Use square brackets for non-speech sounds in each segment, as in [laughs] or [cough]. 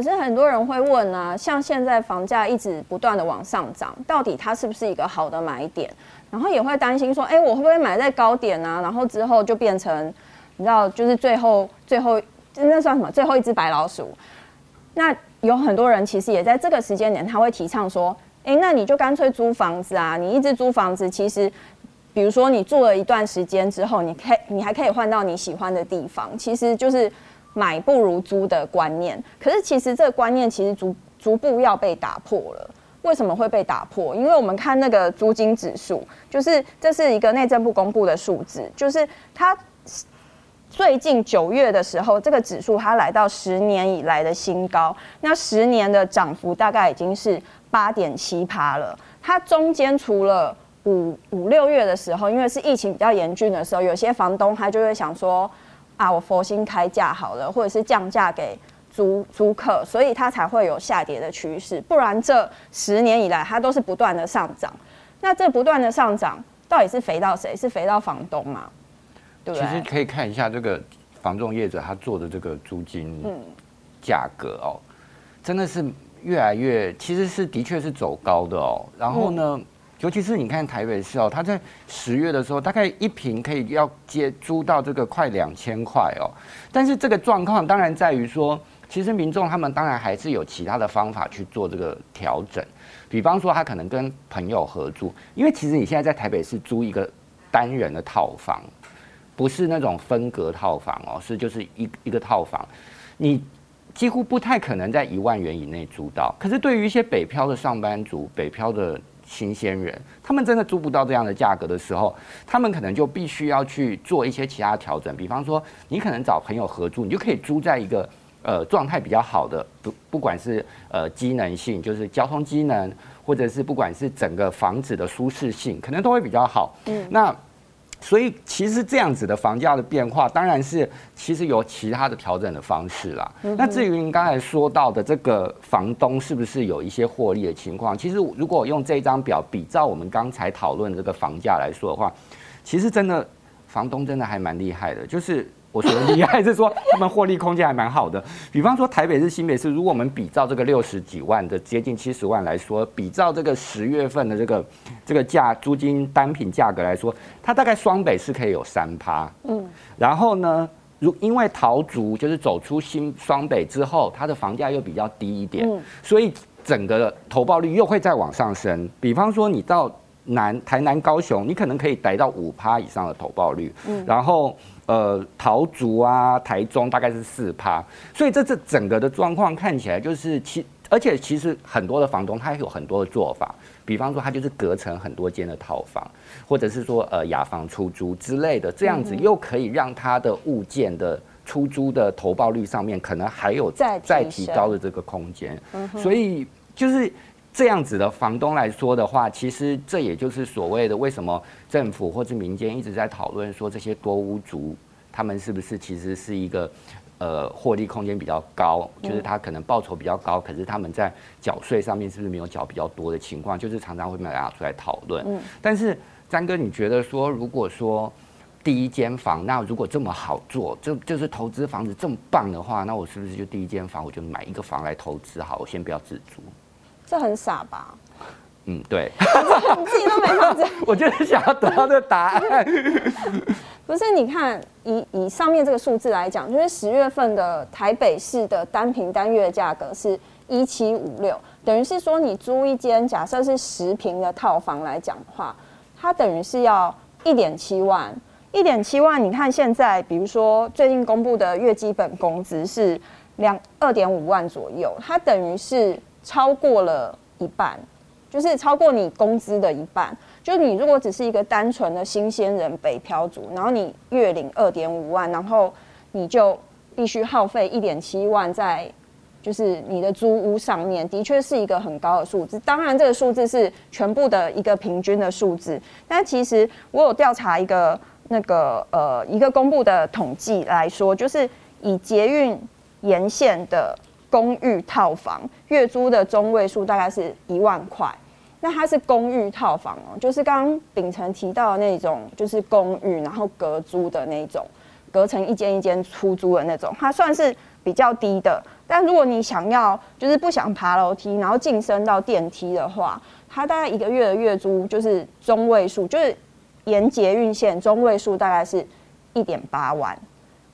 可是很多人会问啊，像现在房价一直不断的往上涨，到底它是不是一个好的买点？然后也会担心说，哎，我会不会买在高点啊？然后之后就变成，你知道，就是最后最后那算什么？最后一只白老鼠。那有很多人其实也在这个时间点，他会提倡说，哎，那你就干脆租房子啊！你一直租房子，其实，比如说你住了一段时间之后，你可以你还可以换到你喜欢的地方，其实就是。买不如租的观念，可是其实这个观念其实逐逐步要被打破了。为什么会被打破？因为我们看那个租金指数，就是这是一个内政部公布的数字，就是它最近九月的时候，这个指数它来到十年以来的新高，那十年的涨幅大概已经是八点七趴了。它中间除了五五六月的时候，因为是疫情比较严峻的时候，有些房东他就会想说。啊，我佛心开价好了，或者是降价给租租客，所以它才会有下跌的趋势。不然这十年以来，它都是不断的上涨。那这不断的上涨，到底是肥到谁？是肥到房东吗？对不对？其实可以看一下这个房仲业者他做的这个租金价格哦，真的是越来越，其实是的确是走高的哦。然后呢？嗯尤其是你看台北市哦，它在十月的时候，大概一平可以要接租到这个快两千块哦。但是这个状况当然在于说，其实民众他们当然还是有其他的方法去做这个调整，比方说他可能跟朋友合租，因为其实你现在在台北市租一个单人的套房，不是那种分隔套房哦，是就是一一个套房，你几乎不太可能在一万元以内租到。可是对于一些北漂的上班族，北漂的。新鲜人，他们真的租不到这样的价格的时候，他们可能就必须要去做一些其他调整。比方说，你可能找朋友合租，你就可以租在一个呃状态比较好的，不不管是呃机能性，就是交通机能，或者是不管是整个房子的舒适性，可能都会比较好。嗯，那。所以其实这样子的房价的变化，当然是其实有其他的调整的方式啦。那至于您刚才说到的这个房东是不是有一些获利的情况，其实如果用这张表比照我们刚才讨论的这个房价来说的话，其实真的房东真的还蛮厉害的，就是。我说的厉害是说他们获利空间还蛮好的，比方说台北市、新北市，如果我们比照这个六十几万的接近七十万来说，比照这个十月份的这个这个价租金单品价格来说，它大概双北是可以有三趴，嗯，然后呢，如因为桃竹就是走出新双北之后，它的房价又比较低一点，嗯，所以整个投报率又会再往上升。比方说你到南台南、高雄，你可能可以逮到五趴以上的投报率，嗯，然后。呃，桃竹啊，台中大概是四趴，所以这这整个的状况看起来就是其，而且其实很多的房东他有很多的做法，比方说他就是隔成很多间的套房，或者是说呃雅房出租之类的，这样子又可以让他的物件的出租的投报率上面可能还有再再提高的这个空间，所以就是。这样子的房东来说的话，其实这也就是所谓的为什么政府或者民间一直在讨论说，这些多屋族他们是不是其实是一个呃获利空间比较高，就是他可能报酬比较高，可是他们在缴税上面是不是没有缴比较多的情况，就是常常会被拿出来讨论。嗯但是张哥，你觉得说，如果说第一间房，那如果这么好做，就就是投资房子这么棒的话，那我是不是就第一间房我就买一个房来投资好，我先不要自住？这很傻吧？嗯，对，你自己都没房子，[laughs] 我就是想要得到这个答案。[laughs] 不是，你看以以上面这个数字来讲，就是十月份的台北市的单平单月价格是一七五六，等于是说你租一间假设是十平的套房来讲的话，它等于是要一点七万，一点七万。你看现在，比如说最近公布的月基本工资是两二点五万左右，它等于是。超过了一半，就是超过你工资的一半。就是你如果只是一个单纯的新鲜人北漂族，然后你月领二点五万，然后你就必须耗费一点七万在就是你的租屋上面，的确是一个很高的数字。当然，这个数字是全部的一个平均的数字。但其实我有调查一个那个呃一个公布的统计来说，就是以捷运沿线的公寓套房月租的中位数大概是一万块。那它是公寓套房哦，就是刚刚秉承提到的那种，就是公寓然后隔租的那种，隔成一间一间出租的那种，它算是比较低的。但如果你想要就是不想爬楼梯，然后晋升到电梯的话，它大概一个月的月租就是中位数，就是沿捷运线中位数大概是一点八万，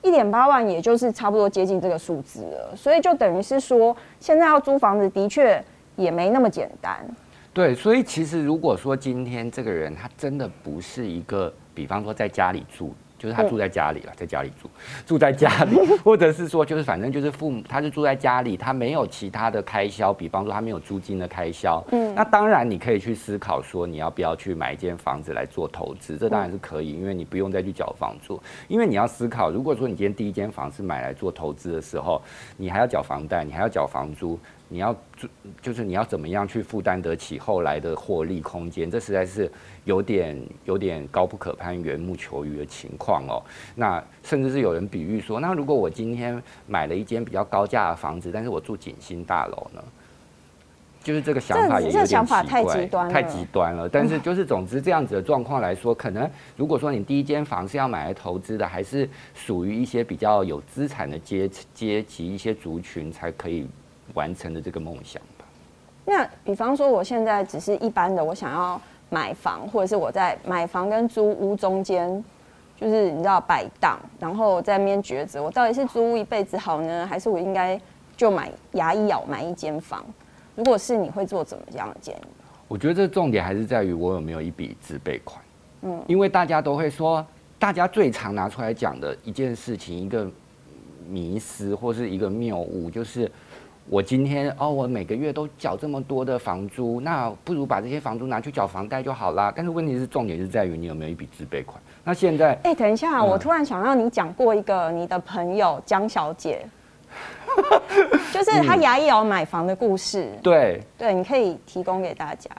一点八万也就是差不多接近这个数字了。所以就等于是说，现在要租房子的确也没那么简单。对，所以其实如果说今天这个人他真的不是一个，比方说在家里住，就是他住在家里了，在家里住，[laughs] 住在家里，[laughs] 或者是说就是反正就是父母他是住在家里，他没有其他的开销，比方说他没有租金的开销，嗯，那当然你可以去思考说你要不要去买一间房子来做投资，这当然是可以，因为你不用再去缴房租，因为你要思考，如果说你今天第一间房是买来做投资的时候，你还要缴房贷，你还要缴房租。你要就就是你要怎么样去负担得起后来的获利空间？这实在是有点有点高不可攀、缘木求鱼的情况哦。那甚至是有人比喻说，那如果我今天买了一间比较高价的房子，但是我住景星大楼呢？就是这个想法也有点奇怪，太极端了。太极端了。但是 [laughs] 就是总之这样子的状况来说，可能如果说你第一间房是要买来投资的，还是属于一些比较有资产的阶阶级、一些族群才可以。完成的这个梦想吧。那比方说，我现在只是一般的，我想要买房，或者是我在买房跟租屋中间，就是你知道摆荡，然后在那边抉择，我到底是租屋一辈子好呢，还是我应该就买牙一咬买一间房？如果是你会做怎么样的建议？我觉得这重点还是在于我有没有一笔自备款。嗯，因为大家都会说，大家最常拿出来讲的一件事情，一个迷思或是一个谬误，就是。我今天哦，我每个月都缴这么多的房租，那不如把这些房租拿去缴房贷就好啦。但是问题是，重点是在于你有没有一笔自备款。那现在，哎、欸，等一下，嗯、我突然想到你讲过一个你的朋友江小姐，[laughs] 就是她牙医有买房的故事。嗯、对，对，你可以提供给大家。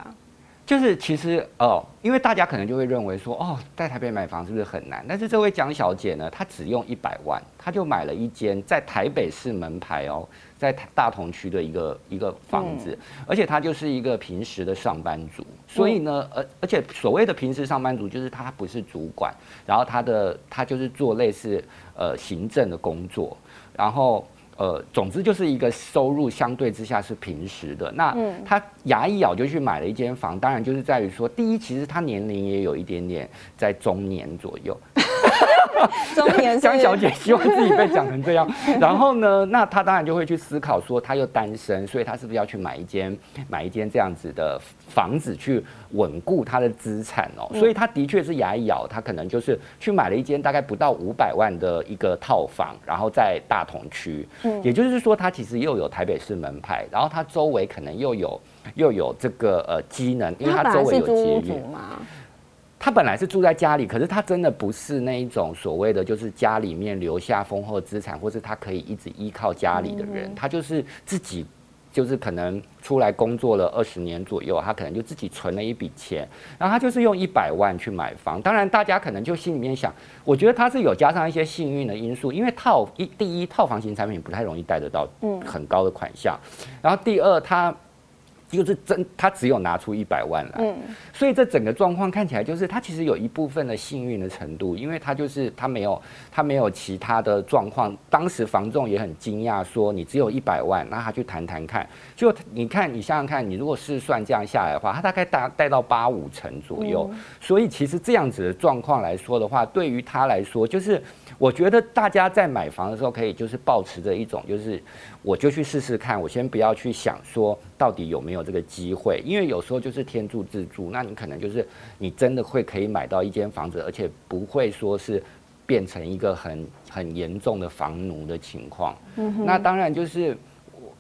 就是其实哦，因为大家可能就会认为说，哦，在台北买房是不是很难？但是这位江小姐呢，她只用一百万，她就买了一间在台北市门牌哦，在大同区的一个一个房子，嗯、而且她就是一个平时的上班族，所以呢，而而且所谓的平时上班族，就是她不是主管，然后她的她就是做类似呃行政的工作，然后。呃，总之就是一个收入相对之下是平时的。那他牙一咬就去买了一间房，当然就是在于说，第一，其实他年龄也有一点点在中年左右。[laughs] [laughs] 中年江小姐希望自己被讲成这样，[laughs] 然后呢，那她当然就会去思考说，她又单身，所以她是不是要去买一间买一间这样子的房子去稳固她的资产哦？所以她的确是牙一咬，她可能就是去买了一间大概不到五百万的一个套房，然后在大同区，也就是说，她其实又有台北市门牌，然后她周围可能又有又有这个呃机能，因为她周围有捷运嘛。他本来是住在家里，可是他真的不是那一种所谓的，就是家里面留下丰厚资产，或是他可以一直依靠家里的人。他就是自己，就是可能出来工作了二十年左右，他可能就自己存了一笔钱，然后他就是用一百万去买房。当然，大家可能就心里面想，我觉得他是有加上一些幸运的因素，因为套一第一套房型产品不太容易贷得到很高的款项，然后第二他。就是真，他只有拿出一百万来，嗯，所以这整个状况看起来就是他其实有一部分的幸运的程度，因为他就是他没有他没有其他的状况。当时房仲也很惊讶，说你只有一百万，那他去谈谈看。就你看，你想想看，你如果是算这样下来的话，他大概大带到八五成左右。所以其实这样子的状况来说的话，对于他来说，就是我觉得大家在买房的时候，可以就是保持着一种就是。我就去试试看，我先不要去想说到底有没有这个机会，因为有时候就是天助自助，那你可能就是你真的会可以买到一间房子，而且不会说是变成一个很 [laughs] 很严重的房奴的情况。嗯。那当然就是，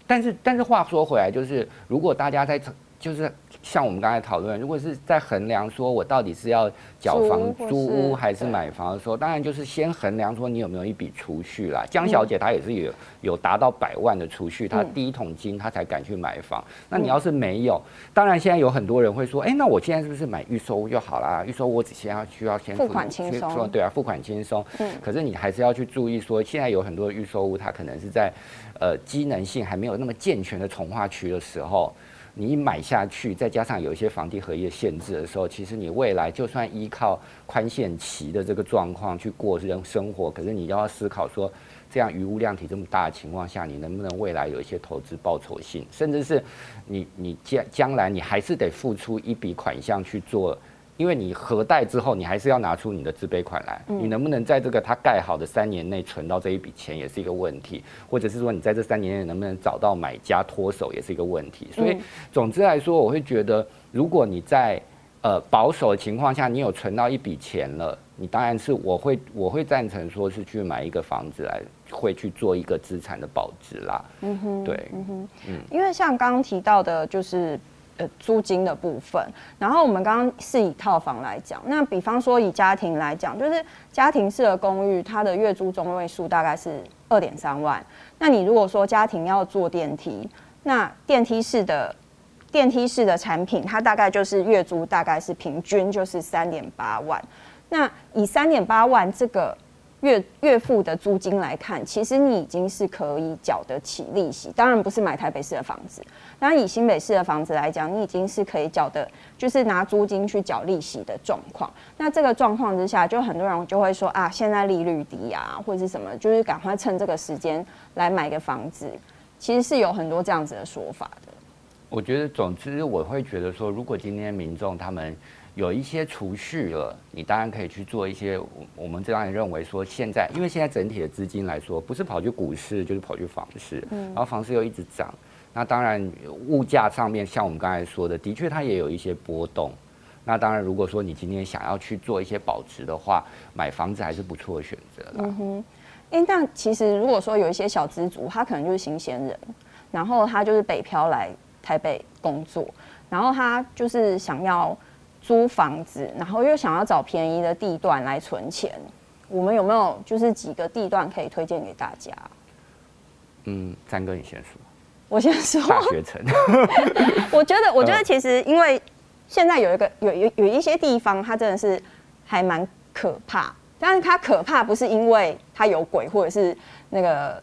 但是但是话说回来，就是如果大家在就是像我们刚才讨论，如果是在衡量说我到底是要缴房租屋还是买房的时候，当然就是先衡量说你有没有一笔储蓄啦。江小姐她也是有有达到百万的储蓄，她第一桶金她才敢去买房。那你要是没有，当然现在有很多人会说，哎，那我现在是不是买预售屋就好啦？预售屋我只需要需要先付款轻松，对啊，付款轻松。嗯，可是你还是要去注意说，现在有很多预售屋，它可能是在呃机能性还没有那么健全的从化区的时候。你买下去，再加上有一些房地合一的限制的时候，其实你未来就算依靠宽限期的这个状况去过人生活，可是你要思考说，这样余屋量体这么大的情况下，你能不能未来有一些投资报酬性，甚至是你你将将来你还是得付出一笔款项去做。因为你核贷之后，你还是要拿出你的自备款来。你能不能在这个它盖好的三年内存到这一笔钱，也是一个问题。或者是说，你在这三年内能不能找到买家脱手，也是一个问题。所以，总之来说，我会觉得，如果你在呃保守的情况下，你有存到一笔钱了，你当然是我会我会赞成说是去买一个房子来，会去做一个资产的保值啦。嗯哼，对，嗯哼，嗯，因为像刚刚提到的，就是。呃，租金的部分，然后我们刚刚是以套房来讲，那比方说以家庭来讲，就是家庭式的公寓，它的月租中位数大概是二点三万。那你如果说家庭要坐电梯，那电梯式的电梯式的产品，它大概就是月租大概是平均就是三点八万。那以三点八万这个。月月付的租金来看，其实你已经是可以缴得起利息。当然不是买台北市的房子，当然以新北市的房子来讲，你已经是可以缴的，就是拿租金去缴利息的状况。那这个状况之下，就很多人就会说啊，现在利率低啊，或者是什么，就是赶快趁这个时间来买个房子。其实是有很多这样子的说法的。我觉得，总之我会觉得说，如果今天民众他们。有一些储蓄了，你当然可以去做一些。我们这样认为说，现在因为现在整体的资金来说，不是跑去股市，就是跑去房市，嗯，然后房市又一直涨，那当然物价上面，像我们刚才说的，的确它也有一些波动。那当然，如果说你今天想要去做一些保值的话，买房子还是不错的选择啦。嗯哼，因为但其实如果说有一些小资族，他可能就是新鲜人，然后他就是北漂来台北工作，然后他就是想要。租房子，然后又想要找便宜的地段来存钱，我们有没有就是几个地段可以推荐给大家？嗯，詹哥你先说，我先说。大学城，[laughs] 我觉得，我觉得其实因为现在有一个有有有一些地方，它真的是还蛮可怕，但是它可怕不是因为它有鬼或者是那个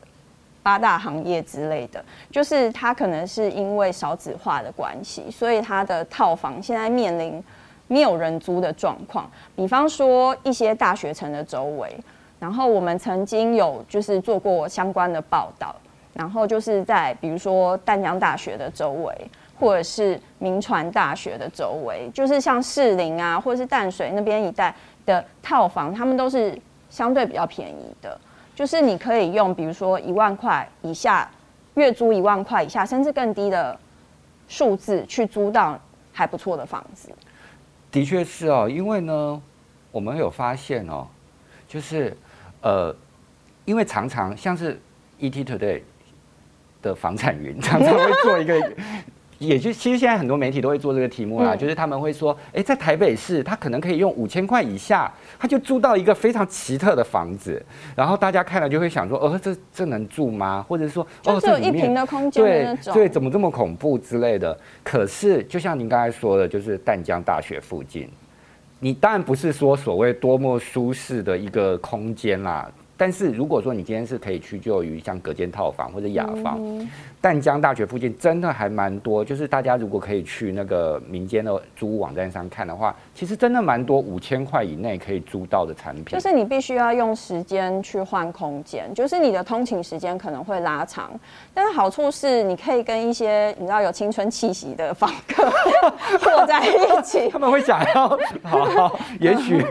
八大行业之类的，就是它可能是因为少子化的关系，所以它的套房现在面临。没有人租的状况，比方说一些大学城的周围，然后我们曾经有就是做过相关的报道，然后就是在比如说淡江大学的周围，或者是铭传大学的周围，就是像士林啊，或者是淡水那边一带的套房，他们都是相对比较便宜的，就是你可以用比如说一万块以下，月租一万块以下，甚至更低的数字去租到还不错的房子。的确是哦，因为呢，我们有发现哦，就是呃，因为常常像是 ETtoday 的房产云，常常会做一个。也就其实现在很多媒体都会做这个题目啦，就是他们会说，哎，在台北市，他可能可以用五千块以下，他就租到一个非常奇特的房子，然后大家看了就会想说，哦，这这能住吗？或者说，哦，这有一平的空间对，怎么这么恐怖之类的？可是就像您刚才说的，就是淡江大学附近，你当然不是说所谓多么舒适的一个空间啦。但是如果说你今天是可以屈就于像隔间套房或者雅房，淡江大学附近真的还蛮多。就是大家如果可以去那个民间的租屋网站上看的话，其实真的蛮多五千块以内可以租到的产品。就是你必须要用时间去换空间，就是你的通勤时间可能会拉长。但是好处是你可以跟一些你知道有青春气息的房客 [laughs] [laughs] 坐在一起，他们会想要好好，也许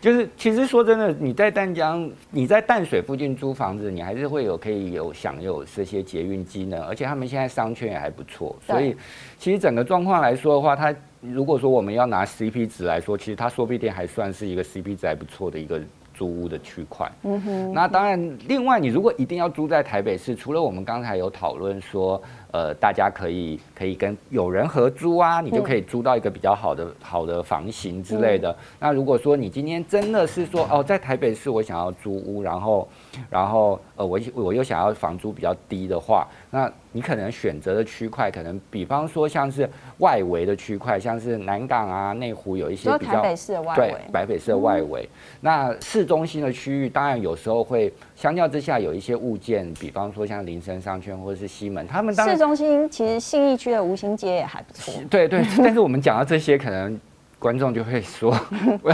就是其实说真的，你在淡江。你在淡水附近租房子，你还是会有可以有享有这些捷运机能，而且他们现在商圈也还不错，所以其实整个状况来说的话，它如果说我们要拿 CP 值来说，其实它说不定还算是一个 CP 值还不错的一个租屋的区块。嗯哼。那当然，另外你如果一定要租在台北市，除了我们刚才有讨论说。呃，大家可以可以跟有人合租啊，你就可以租到一个比较好的、嗯、好的房型之类的。嗯、那如果说你今天真的是说哦，在台北市我想要租屋，然后然后呃我我又想要房租比较低的话，那你可能选择的区块可能，比方说像是外围的区块，像是南港啊、内湖有一些比较台北市的外围，对，台北市的外围。嗯、那市中心的区域，当然有时候会相较之下有一些物件，比方说像林森商圈或者是西门，他们当然。中心其实信义区的吴兴街也还不错。对对，[laughs] 但是我们讲到这些，可能观众就会说，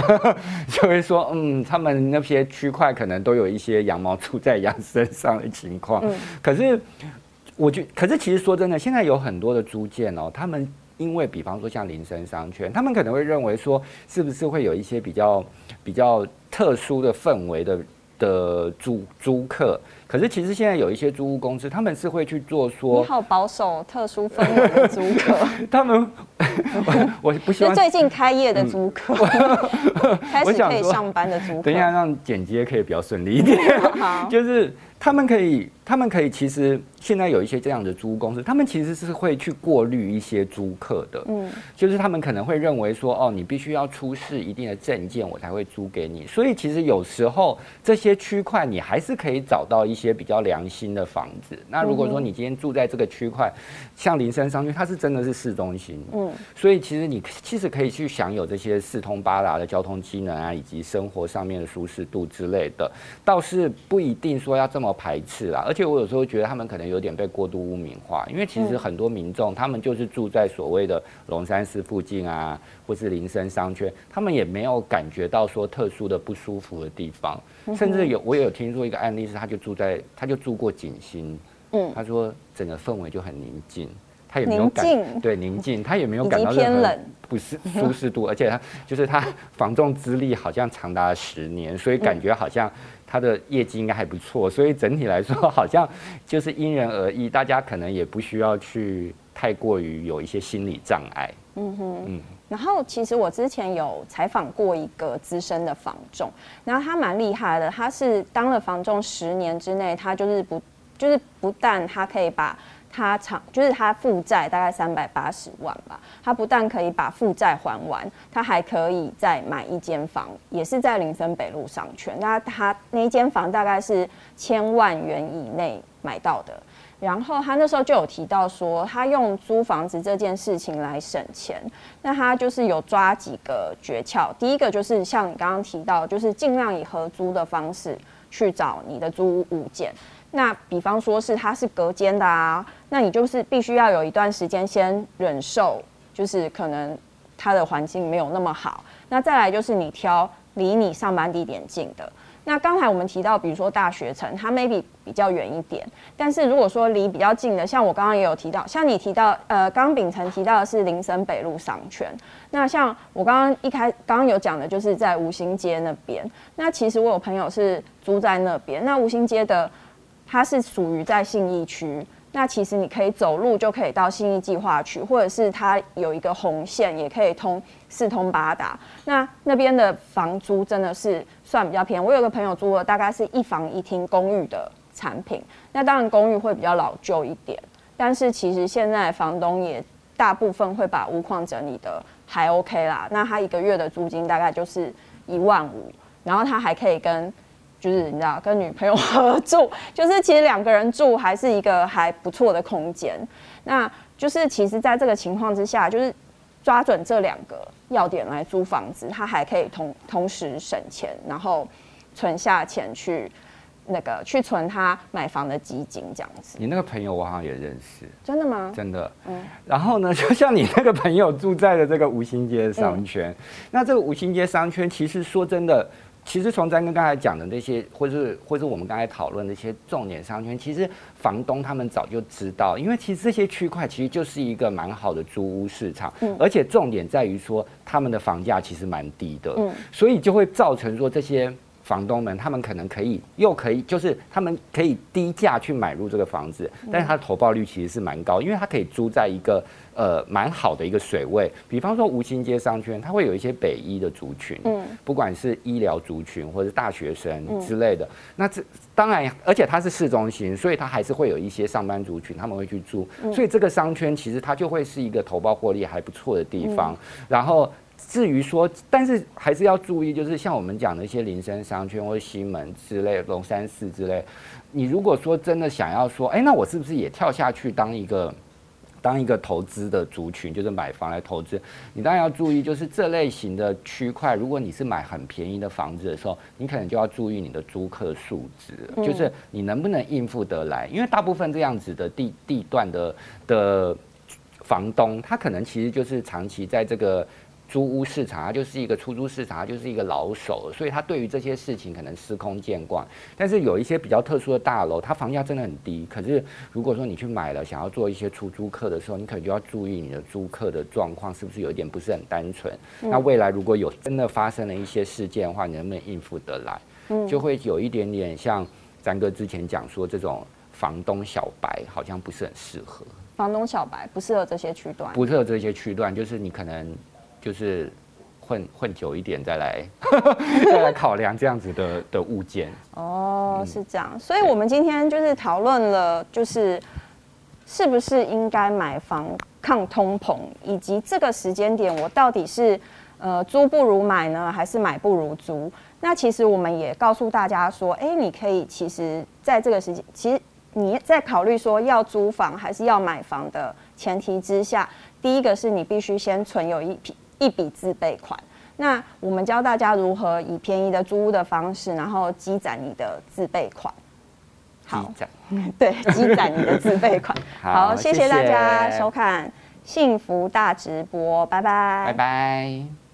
[laughs] 就会说，嗯，他们那些区块可能都有一些羊毛出在羊身上的情况。嗯。可是，我觉，可是其实说真的，现在有很多的租建哦，他们因为比方说像林森商圈，他们可能会认为说，是不是会有一些比较比较特殊的氛围的的租租客？可是其实现在有一些租屋公司，他们是会去做说，你好保守，特殊氛围的租客。[laughs] 他们，[laughs] 我，我不希望最近开业的租客，嗯、[laughs] 开始可以上班的租客。等一下让剪接可以比较顺利一点，就是他们可以，他们可以其实。现在有一些这样的租公司，他们其实是会去过滤一些租客的，嗯，就是他们可能会认为说，哦，你必须要出示一定的证件，我才会租给你。所以其实有时候这些区块你还是可以找到一些比较良心的房子。那如果说你今天住在这个区块，像林森商圈，它是真的是市中心，嗯，所以其实你其实可以去享有这些四通八达的交通机能啊，以及生活上面的舒适度之类的，倒是不一定说要这么排斥啦。而且我有时候觉得他们可能有。点被过度污名化，因为其实很多民众他们就是住在所谓的龙山寺附近啊，或是林森商圈，他们也没有感觉到说特殊的不舒服的地方，甚至有我也有听说一个案例是，他就住在他就住过景星，嗯，他说整个氛围就很宁静，他也没有感对宁静，他也没有感到任何不是舒适度，[laughs] 而且他就是他防重资历好像长达十年，所以感觉好像。他的业绩应该还不错，所以整体来说好像就是因人而异，大家可能也不需要去太过于有一些心理障碍。嗯哼，嗯。然后其实我之前有采访过一个资深的房仲，然后他蛮厉害的，他是当了房仲十年之内，他就是不就是不但他可以把。他偿就是他负债大概三百八十万吧，他不但可以把负债还完，他还可以再买一间房，也是在林森北路商圈。那他那一间房大概是千万元以内买到的。然后他那时候就有提到说，他用租房子这件事情来省钱。那他就是有抓几个诀窍，第一个就是像你刚刚提到，就是尽量以合租的方式去找你的租屋物件。那比方说是它是隔间的啊，那你就是必须要有一段时间先忍受，就是可能它的环境没有那么好。那再来就是你挑离你上班地点近的。那刚才我们提到，比如说大学城，它 maybe 比较远一点。但是如果说离比较近的，像我刚刚也有提到，像你提到，呃，刚秉承提到的是林森北路商圈。那像我刚刚一开刚刚有讲的，就是在吴兴街那边。那其实我有朋友是租在那边。那吴兴街的。它是属于在信义区，那其实你可以走路就可以到信义计划区，或者是它有一个红线，也可以通四通八达。那那边的房租真的是算比较便宜。我有个朋友租了大概是一房一厅公寓的产品，那当然公寓会比较老旧一点，但是其实现在房东也大部分会把屋况整理的还 OK 啦。那他一个月的租金大概就是一万五，然后他还可以跟。就是你知道，跟女朋友 [laughs] 合住，就是其实两个人住还是一个还不错的空间。那就是其实，在这个情况之下，就是抓准这两个要点来租房子，他还可以同同时省钱，然后存下钱去那个去存他买房的基金，这样子。你那个朋友我好像也认识，真的吗？真的。嗯。然后呢，就像你那个朋友住在的这个五星街商圈，嗯、那这个五星街商圈，其实说真的。其实从詹哥刚才讲的那些，或是或是我们刚才讨论的那些重点商圈，其实房东他们早就知道，因为其实这些区块其实就是一个蛮好的租屋市场，嗯，而且重点在于说他们的房价其实蛮低的，嗯，所以就会造成说这些房东们，他们可能可以又可以，就是他们可以低价去买入这个房子，但是它的投报率其实是蛮高，因为它可以租在一个呃蛮好的一个水位，比方说吴兴街商圈，它会有一些北医的族群，嗯，不管是医疗族群或者是大学生之类的，那这当然，而且它是市中心，所以它还是会有一些上班族群，他们会去租，所以这个商圈其实它就会是一个投报获利还不错的地方，然后。至于说，但是还是要注意，就是像我们讲的一些林森商圈或者西门之类、龙山寺之类，你如果说真的想要说，哎，那我是不是也跳下去当一个当一个投资的族群，就是买房来投资？你当然要注意，就是这类型的区块，如果你是买很便宜的房子的时候，你可能就要注意你的租客素质，就是你能不能应付得来？因为大部分这样子的地地段的的房东，他可能其实就是长期在这个。租屋市场，它就是一个出租市场，它就是一个老手，所以他对于这些事情可能司空见惯。但是有一些比较特殊的大楼，它房价真的很低。可是如果说你去买了，想要做一些出租客的时候，你可能就要注意你的租客的状况是不是有一点不是很单纯。那未来如果有真的发生了一些事件的话，你能不能应付得来？嗯就会有一点点像詹哥之前讲说，这种房东小白好像不是很适合。房东小白不适合这些区段，不适合这些区段，就是你可能。就是混混久一点再来 [laughs] 再来考量这样子的的物件哦，是这样。所以我们今天就是讨论了，就是是不是应该买房抗通膨，以及这个时间点我到底是呃租不如买呢，还是买不如租？那其实我们也告诉大家说，哎，你可以其实在这个时间，其实你在考虑说要租房还是要买房的前提之下，第一个是你必须先存有一笔。一笔自备款，那我们教大家如何以便宜的租屋的方式，然后积攒你的自备款。好，[laughs] 对，积攒你的自备款。[laughs] 好，谢谢大家收看《幸福大直播》，拜拜，拜拜。